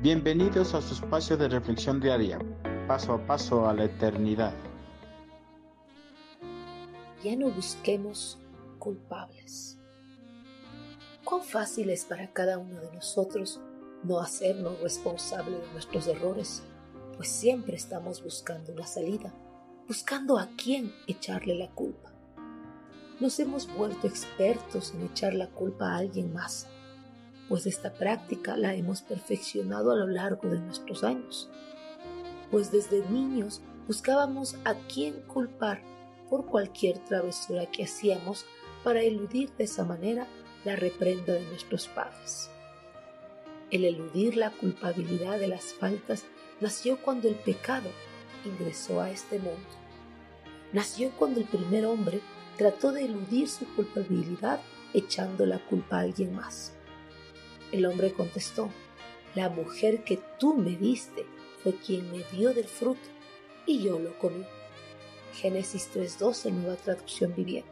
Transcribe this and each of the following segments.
Bienvenidos a su espacio de reflexión diaria, paso a paso a la eternidad. Ya no busquemos culpables. Cuán fácil es para cada uno de nosotros no hacernos responsable de nuestros errores, pues siempre estamos buscando una salida, buscando a quién echarle la culpa. Nos hemos vuelto expertos en echar la culpa a alguien más pues esta práctica la hemos perfeccionado a lo largo de nuestros años. Pues desde niños buscábamos a quién culpar por cualquier travesura que hacíamos para eludir de esa manera la reprenda de nuestros padres. El eludir la culpabilidad de las faltas nació cuando el pecado ingresó a este mundo. Nació cuando el primer hombre trató de eludir su culpabilidad echando la culpa a alguien más. El hombre contestó, la mujer que tú me diste fue quien me dio del fruto y yo lo comí. Génesis 3.12, nueva traducción viviente.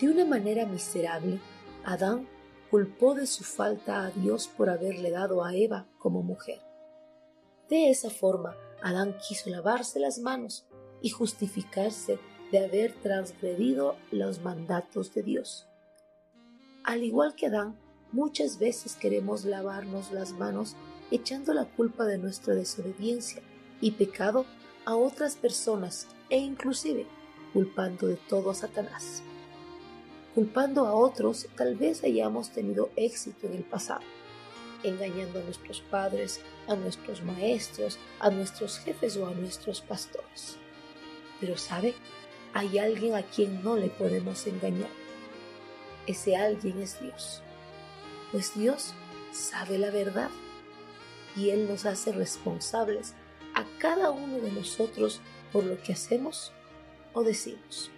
De una manera miserable, Adán culpó de su falta a Dios por haberle dado a Eva como mujer. De esa forma, Adán quiso lavarse las manos y justificarse de haber transgredido los mandatos de Dios. Al igual que Adán, Muchas veces queremos lavarnos las manos echando la culpa de nuestra desobediencia y pecado a otras personas e inclusive culpando de todo a Satanás. Culpando a otros tal vez hayamos tenido éxito en el pasado, engañando a nuestros padres, a nuestros maestros, a nuestros jefes o a nuestros pastores. Pero sabe, hay alguien a quien no le podemos engañar. Ese alguien es Dios pues Dios sabe la verdad y Él nos hace responsables a cada uno de nosotros por lo que hacemos o decimos.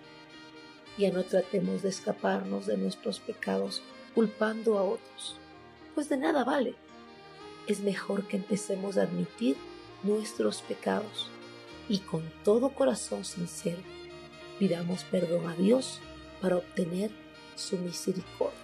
Ya no tratemos de escaparnos de nuestros pecados culpando a otros, pues de nada vale. Es mejor que empecemos a admitir nuestros pecados y con todo corazón sincero pidamos perdón a Dios para obtener su misericordia.